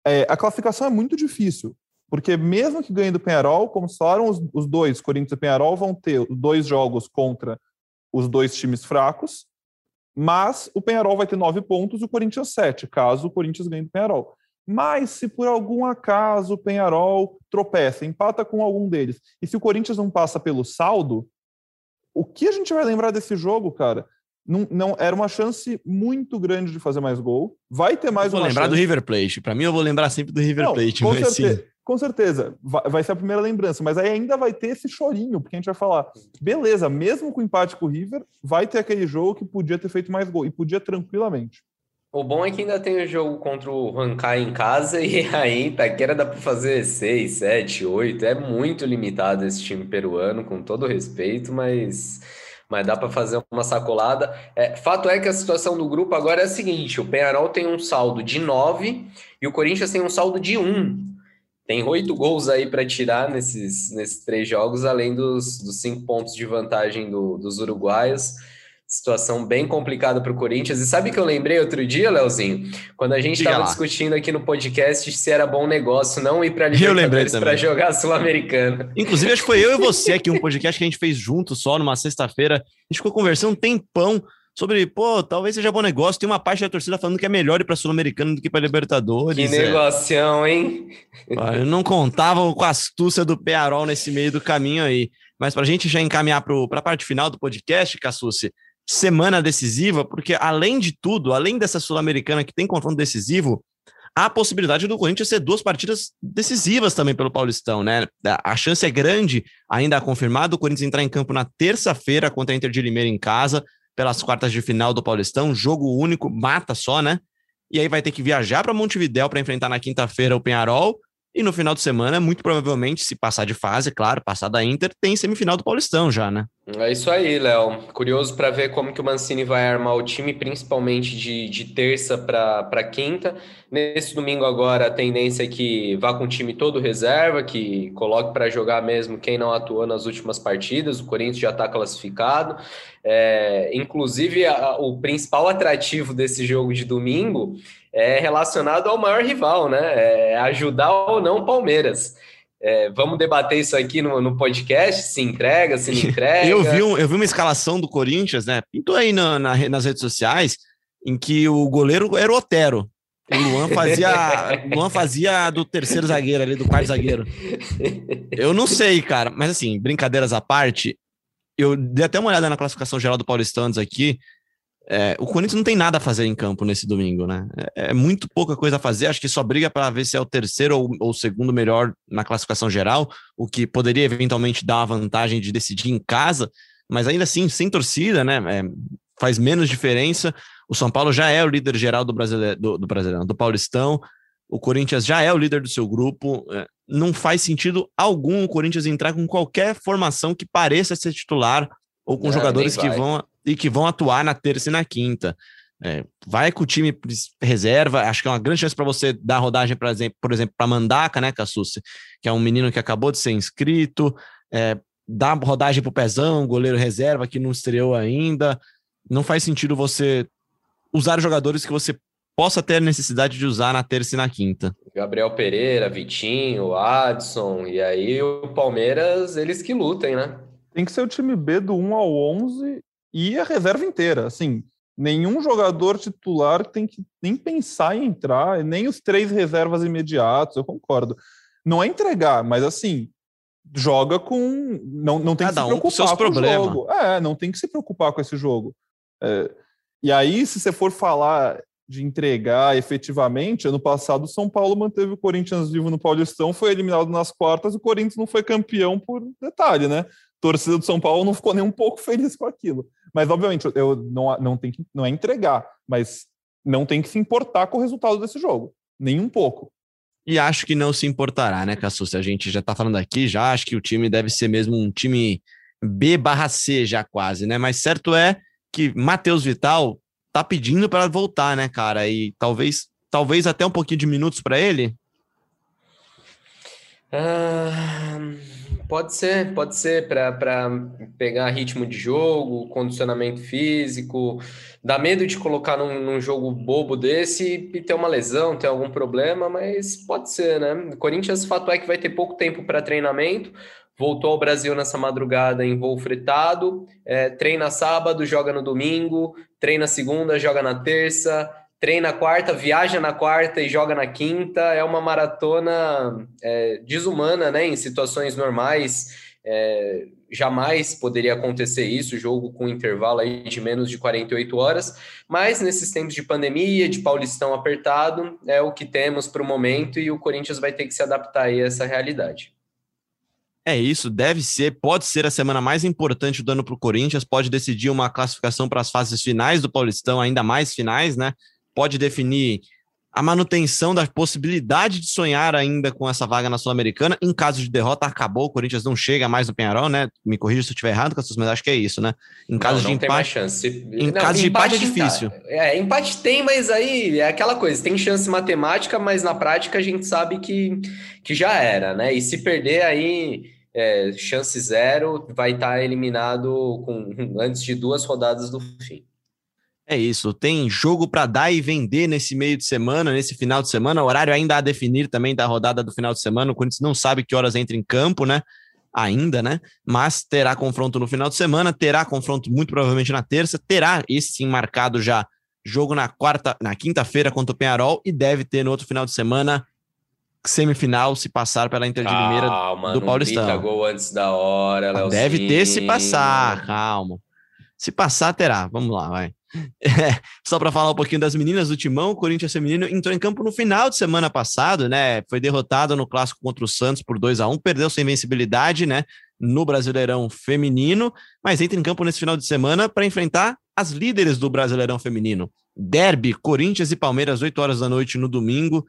é, a classificação é muito difícil. Porque mesmo que ganhe do Penharol, como falaram os, os dois, Corinthians e Penharol, vão ter dois jogos contra os dois times fracos, mas o Penharol vai ter nove pontos e o Corinthians sete, caso o Corinthians ganhe do Penharol. Mas se por algum acaso o Penharol tropeça, empata com algum deles, e se o Corinthians não passa pelo saldo, o que a gente vai lembrar desse jogo, cara? Não, não, era uma chance muito grande de fazer mais gol. Vai ter mais vou uma lembrar chance. do River Plate. Para mim, eu vou lembrar sempre do River não, Plate. Com certeza, sim. Com certeza. Vai, ser a primeira lembrança. Mas aí ainda vai ter esse chorinho, porque a gente vai falar: beleza, mesmo com empate com o River, vai ter aquele jogo que podia ter feito mais gol. E podia tranquilamente. O bom é que ainda tem o jogo contra o Rankai em casa, e aí Itaquera dá para fazer 6, 7, 8. É muito limitado esse time peruano, com todo respeito, mas mas dá para fazer uma sacolada. É, fato é que a situação do grupo agora é a seguinte: o Penharol tem um saldo de 9 e o Corinthians tem um saldo de 1. Tem oito gols aí para tirar nesses, nesses três jogos, além dos, dos cinco pontos de vantagem do, dos uruguaios. Situação bem complicada para o Corinthians. E sabe que eu lembrei outro dia, Leozinho? Quando a gente estava discutindo aqui no podcast se era bom negócio não ir para a Libertadores para jogar Sul-Americana. Inclusive, acho que foi eu e você aqui, um podcast que a gente fez junto só numa sexta-feira. A gente ficou conversando um tempão sobre, pô, talvez seja bom negócio. Tem uma parte da torcida falando que é melhor ir para Sul-Americana do que para Libertadores. Que é. hein? Eu não contava com a astúcia do Pearol nesse meio do caminho aí. Mas para a gente já encaminhar para a parte final do podcast, Cassucci, semana decisiva, porque além de tudo, além dessa Sul-Americana que tem confronto decisivo, há a possibilidade do Corinthians ser duas partidas decisivas também pelo Paulistão, né? A chance é grande, ainda confirmado, o Corinthians entrar em campo na terça-feira contra a Inter de Limeira em casa, pelas quartas de final do Paulistão, jogo único, mata só, né? E aí vai ter que viajar para Montevidéu para enfrentar na quinta-feira o Penharol e no final de semana, muito provavelmente, se passar de fase, claro, passar da Inter, tem semifinal do Paulistão já, né? É isso aí, Léo. Curioso para ver como que o Mancini vai armar o time, principalmente de, de terça para quinta. Nesse domingo agora, a tendência é que vá com o time todo reserva, que coloque para jogar mesmo quem não atuou nas últimas partidas. O Corinthians já está classificado. É, inclusive, a, o principal atrativo desse jogo de domingo é relacionado ao maior rival, né? É ajudar ou não o Palmeiras. É, vamos debater isso aqui no, no, podcast, se entrega, se não entrega. eu, vi um, eu vi uma escalação do Corinthians, né? Pintou aí na, na, nas redes sociais, em que o goleiro era o Otero. O Luan fazia, Luan fazia do terceiro zagueiro ali, do quarto zagueiro. Eu não sei, cara, mas assim, brincadeiras à parte, eu dei até uma olhada na classificação geral do Paulistão antes aqui. É, o Corinthians não tem nada a fazer em campo nesse domingo, né? É, é muito pouca coisa a fazer. Acho que só briga para ver se é o terceiro ou, ou segundo melhor na classificação geral, o que poderia eventualmente dar uma vantagem de decidir em casa, mas ainda assim, sem torcida, né? É, faz menos diferença. O São Paulo já é o líder geral do brasileiro, do, do, brasileiro, do Paulistão. O Corinthians já é o líder do seu grupo. É, não faz sentido algum o Corinthians entrar com qualquer formação que pareça ser titular ou com jogadores que vão e que vão atuar na terça e na quinta. É, vai com o time reserva, acho que é uma grande chance para você dar rodagem, por exemplo, por exemplo, para Mandaca, né, Cassucci, que é um menino que acabou de ser inscrito, é, dá rodagem para o Pezão, goleiro reserva que não estreou ainda. Não faz sentido você usar jogadores que você possa ter necessidade de usar na terça e na quinta. Gabriel Pereira, Vitinho, Adson, e aí o Palmeiras, eles que lutem, né? Tem que ser o time B do 1 ao 11 e a reserva inteira. Assim, nenhum jogador titular tem que nem pensar em entrar, nem os três reservas imediatos, eu concordo. Não é entregar, mas assim, joga com. Não, não tem Cada que se preocupar um com, seus com problemas. o jogo. É, não tem que se preocupar com esse jogo. É, e aí, se você for falar de entregar efetivamente, ano passado o São Paulo manteve o Corinthians vivo no Paulistão, foi eliminado nas quartas, o Corinthians não foi campeão por detalhe, né? A torcida do São Paulo não ficou nem um pouco feliz com aquilo. Mas, obviamente, eu não, não, tem que, não é entregar, mas não tem que se importar com o resultado desse jogo. Nem um pouco. E acho que não se importará, né, Cassus? A gente já tá falando aqui, já acho que o time deve ser mesmo um time B barra C já quase, né? Mas certo é que Matheus Vital tá pedindo para voltar, né, cara? E talvez, talvez até um pouquinho de minutos para ele. Ah, Pode ser, pode ser para pegar ritmo de jogo, condicionamento físico. Dá medo de colocar num, num, jogo bobo desse e ter uma lesão, ter algum problema, mas pode ser, né? O Corinthians, fato é que vai ter pouco tempo para treinamento. Voltou ao Brasil nessa madrugada em voo fretado, é, treina sábado, joga no domingo, treina segunda, joga na terça, treina quarta, viaja na quarta e joga na quinta. É uma maratona é, desumana, né? Em situações normais, é, jamais poderia acontecer isso, jogo com intervalo aí de menos de 48 horas. Mas nesses tempos de pandemia, de Paulistão apertado, é o que temos para o momento e o Corinthians vai ter que se adaptar a essa realidade. É isso, deve ser, pode ser a semana mais importante do ano para o Corinthians, pode decidir uma classificação para as fases finais do Paulistão, ainda mais finais, né? Pode definir a manutenção da possibilidade de sonhar ainda com essa vaga na Sul-Americana. Em caso de derrota, acabou, o Corinthians não chega mais no Penharol, né? Me corrija se eu estiver errado, mas acho que é isso, né? Em caso não, não de empate. chance. Em não, caso de empate, é difícil. É, empate tem, mas aí é aquela coisa, tem chance matemática, mas na prática a gente sabe que, que já era, né? E se perder aí. É, chance zero, vai estar tá eliminado com antes de duas rodadas do fim. É isso, tem jogo para dar e vender nesse meio de semana, nesse final de semana, horário ainda a definir também da rodada do final de semana. O Corinthians não sabe que horas entra em campo, né? ainda, né? Mas terá confronto no final de semana, terá confronto muito provavelmente na terça, terá esse sim marcado já jogo na quarta, na quinta-feira contra o Penharol e deve ter no outro final de semana semifinal se passar pela Inter de Limeira calma, do Paulistão. Não gol antes da hora, Léo Deve ter se passar, calma. Se passar, terá. Vamos lá, vai. É, só para falar um pouquinho das meninas do Timão, o Corinthians Feminino entrou em campo no final de semana passado, né? Foi derrotado no clássico contra o Santos por 2 a 1 perdeu sua invencibilidade, né? No Brasileirão Feminino, mas entra em campo nesse final de semana para enfrentar as líderes do Brasileirão Feminino. Derby, Corinthians e Palmeiras, 8 horas da noite no domingo.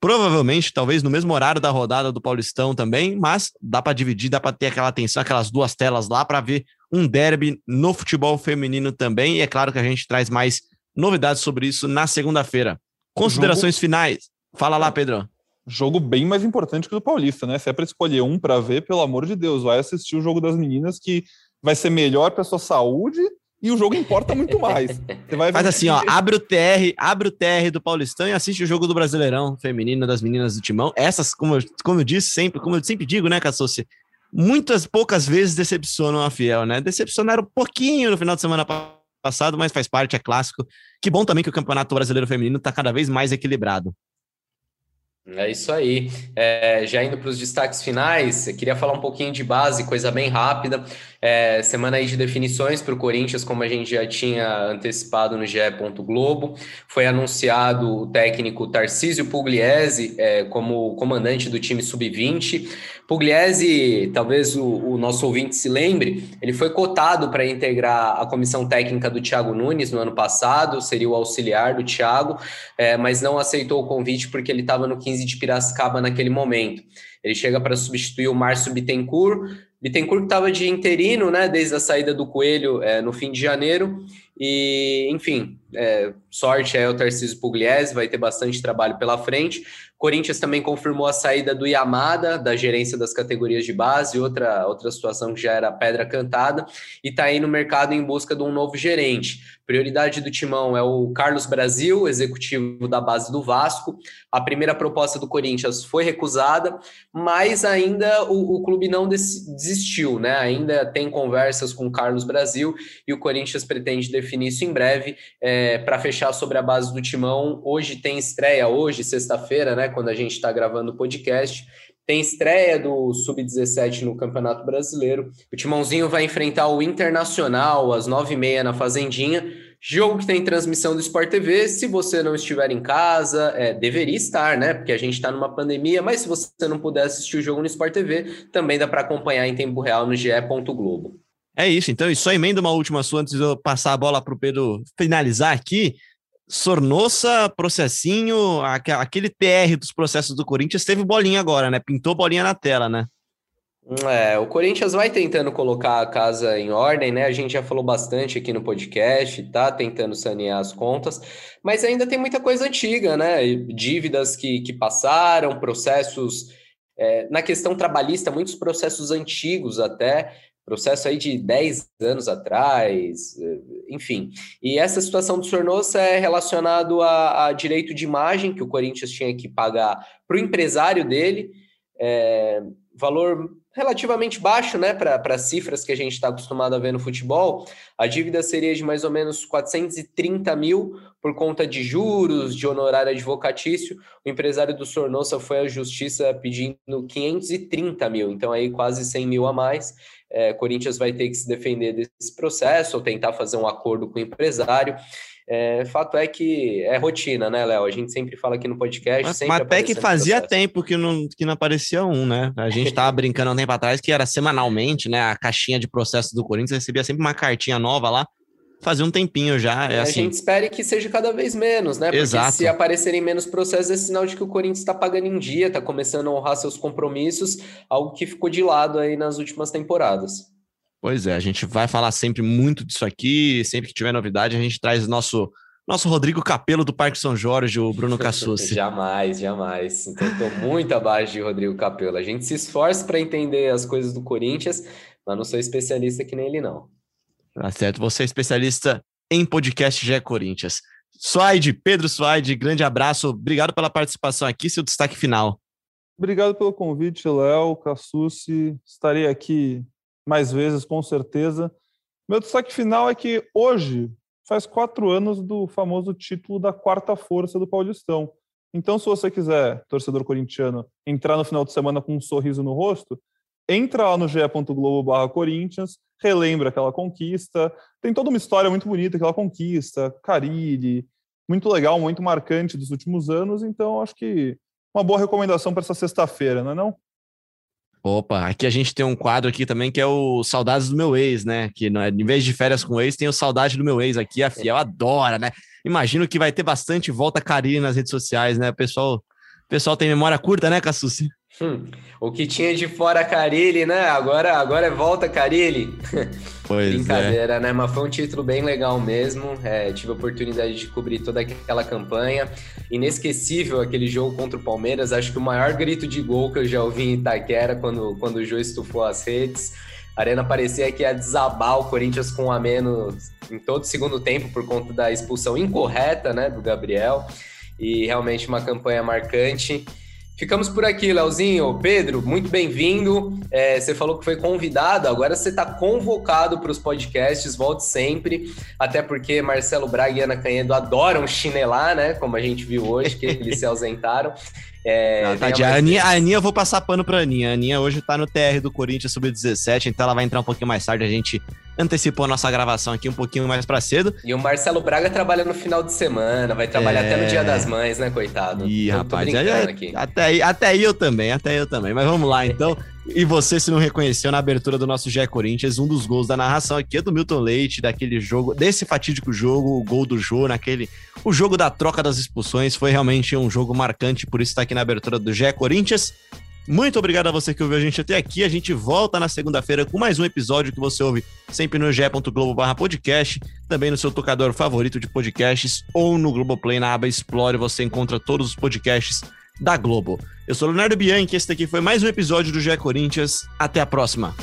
Provavelmente, talvez no mesmo horário da rodada do Paulistão também, mas dá para dividir, dá para ter aquela atenção, aquelas duas telas lá para ver um derby no futebol feminino também. E é claro que a gente traz mais novidades sobre isso na segunda-feira. Considerações jogo... finais. Fala lá, Pedro. Jogo bem mais importante que o do Paulista, né? Se é para escolher um para ver, pelo amor de Deus, vai assistir o jogo das meninas que vai ser melhor para sua saúde e o jogo importa muito mais. Você vai Faz assim, ó, abre o TR, abre o TR do Paulistão e assiste o jogo do Brasileirão feminino das meninas do Timão. Essas, como eu, como eu disse sempre, como eu sempre digo, né, Cassossi? Muitas poucas vezes decepcionam a Fiel, né? Decepcionaram um pouquinho no final de semana passado, mas faz parte, é clássico. Que bom também que o Campeonato Brasileiro Feminino está cada vez mais equilibrado. É isso aí. É, já indo para os destaques finais, eu queria falar um pouquinho de base, coisa bem rápida. É, semana aí de definições para o Corinthians, como a gente já tinha antecipado no GE. Globo. Foi anunciado o técnico Tarcísio Pugliese é, como comandante do time sub-20. Pugliese, talvez o, o, nosso ouvinte se lembre, ele foi cotado para integrar a comissão técnica do Thiago Nunes no ano passado, seria o auxiliar do Thiago, é, mas não aceitou o convite porque ele estava no 15 de Piracicaba naquele momento. Ele chega para substituir o Márcio Bittencourt, Bittencourt estava de interino, né, desde a saída do Coelho é, no fim de janeiro, e, enfim, é, sorte é o Tarcísio Pugliese, vai ter bastante trabalho pela frente. Corinthians também confirmou a saída do Yamada, da gerência das categorias de base, outra, outra situação que já era pedra cantada, e está aí no mercado em busca de um novo gerente. Prioridade do Timão é o Carlos Brasil, executivo da base do Vasco. A primeira proposta do Corinthians foi recusada, mas ainda o, o clube não desistiu, né? Ainda tem conversas com o Carlos Brasil e o Corinthians pretende definir isso em breve é, para fechar sobre a base do Timão. Hoje tem estreia, hoje, sexta-feira, né? Quando a gente está gravando o podcast. Tem estreia do Sub-17 no Campeonato Brasileiro. O Timãozinho vai enfrentar o Internacional às nove e meia na Fazendinha. Jogo que tem transmissão do Sport TV. Se você não estiver em casa, é, deveria estar, né? Porque a gente está numa pandemia. Mas se você não puder assistir o jogo no Sport TV, também dá para acompanhar em tempo real no ge. Globo. É isso. Então, e só emenda uma última sua antes de eu passar a bola para o Pedro finalizar aqui. Sornossa, processinho, aquele TR dos processos do Corinthians teve bolinha agora, né? Pintou bolinha na tela, né? É, o Corinthians vai tentando colocar a casa em ordem, né? A gente já falou bastante aqui no podcast, tá tentando sanear as contas, mas ainda tem muita coisa antiga, né? Dívidas que, que passaram, processos. É, na questão trabalhista, muitos processos antigos até, processo aí de 10 anos atrás, eh, enfim. E essa situação do Sornosa é relacionado a, a, direito de imagem que o Corinthians tinha que pagar para o empresário dele, é, valor relativamente baixo, né, para as cifras que a gente está acostumado a ver no futebol, a dívida seria de mais ou menos 430 mil por conta de juros, de honorário advocatício. O empresário do Sornosa foi à justiça pedindo 530 mil, então aí quase 100 mil a mais. É, Corinthians vai ter que se defender desse processo ou tentar fazer um acordo com o empresário. É, fato é que é rotina, né, Léo? A gente sempre fala aqui no podcast. Mas, mas até que fazia tempo que não, que não aparecia um, né? A gente estava brincando um tempo atrás que era semanalmente, né? A caixinha de processo do Corinthians recebia sempre uma cartinha nova lá. Fazia um tempinho já. É, assim. A gente espera que seja cada vez menos, né? Porque Exato. se aparecerem menos processos, é sinal de que o Corinthians está pagando em dia, está começando a honrar seus compromissos, algo que ficou de lado aí nas últimas temporadas. Pois é, a gente vai falar sempre muito disso aqui, sempre que tiver novidade, a gente traz nosso nosso Rodrigo Capelo do Parque São Jorge, o Bruno Cassucci. jamais, jamais. Então, estou muito abaixo de Rodrigo Capelo. A gente se esforça para entender as coisas do Corinthians, mas não sou especialista que nem ele, não. Tá certo, você é especialista em podcast GE Corinthians. Suaide, Pedro Suaide, grande abraço, obrigado pela participação aqui, seu destaque final. Obrigado pelo convite, Léo, Cassucci. Estarei aqui mais vezes, com certeza. Meu destaque final é que hoje faz quatro anos do famoso título da quarta força do Paulistão. Então, se você quiser, torcedor corintiano, entrar no final de semana com um sorriso no rosto, entra lá no ge.globo Corinthians, relembra aquela conquista. Tem toda uma história muito bonita, aquela conquista, Carilli, muito legal, muito marcante dos últimos anos. Então, acho que uma boa recomendação para essa sexta-feira, não é não? Opa, aqui a gente tem um quadro aqui também que é o Saudades do meu ex, né? Que não é, em vez de férias com o ex, tem o Saudade do meu ex aqui. A Fiel adora, né? Imagino que vai ter bastante volta carinho nas redes sociais, né? O pessoal, o pessoal tem memória curta, né, Cassucci? Hum, o que tinha de fora Carilli, né? Agora, agora é volta Carilli. Pois é. Brincadeira, é. né? Mas foi um título bem legal mesmo. É, tive a oportunidade de cobrir toda aquela campanha. Inesquecível aquele jogo contra o Palmeiras. Acho que o maior grito de gol que eu já ouvi em Itaquera quando, quando o Jô estufou as redes. A arena parecia que ia desabar o Corinthians com um a menos em todo o segundo tempo por conta da expulsão incorreta né, do Gabriel. E realmente uma campanha marcante. Ficamos por aqui, Leozinho. Pedro, muito bem-vindo. É, você falou que foi convidado, agora você está convocado para os podcasts, volte sempre. Até porque Marcelo Braga e Ana Canhedo adoram chinelar, né? Como a gente viu hoje, que eles se ausentaram. É, Não, tá, a, Aninha, a Aninha eu vou passar pano pra Aninha. A Aninha hoje tá no TR do Corinthians sub-17, então ela vai entrar um pouquinho mais tarde. A gente antecipou a nossa gravação aqui um pouquinho mais pra cedo. E o Marcelo Braga trabalha no final de semana, vai trabalhar é... até no Dia das Mães, né, coitado? Ih, rapaz, é, até, aí, até aí eu também, até aí eu também. Mas vamos lá, então. E você, se não reconheceu na abertura do nosso GE Corinthians, um dos gols da narração aqui é do Milton Leite, daquele jogo, desse fatídico jogo, o gol do Jô, naquele. O jogo da troca das expulsões foi realmente um jogo marcante, por isso está aqui na abertura do GE Corinthians. Muito obrigado a você que ouviu a gente até aqui. A gente volta na segunda-feira com mais um episódio que você ouve sempre no ge.globo/podcast, também no seu tocador favorito de podcasts ou no Globoplay na aba Explore, você encontra todos os podcasts da Globo. Eu sou Leonardo Bianchi, esse daqui foi mais um episódio do GE Corinthians. Até a próxima.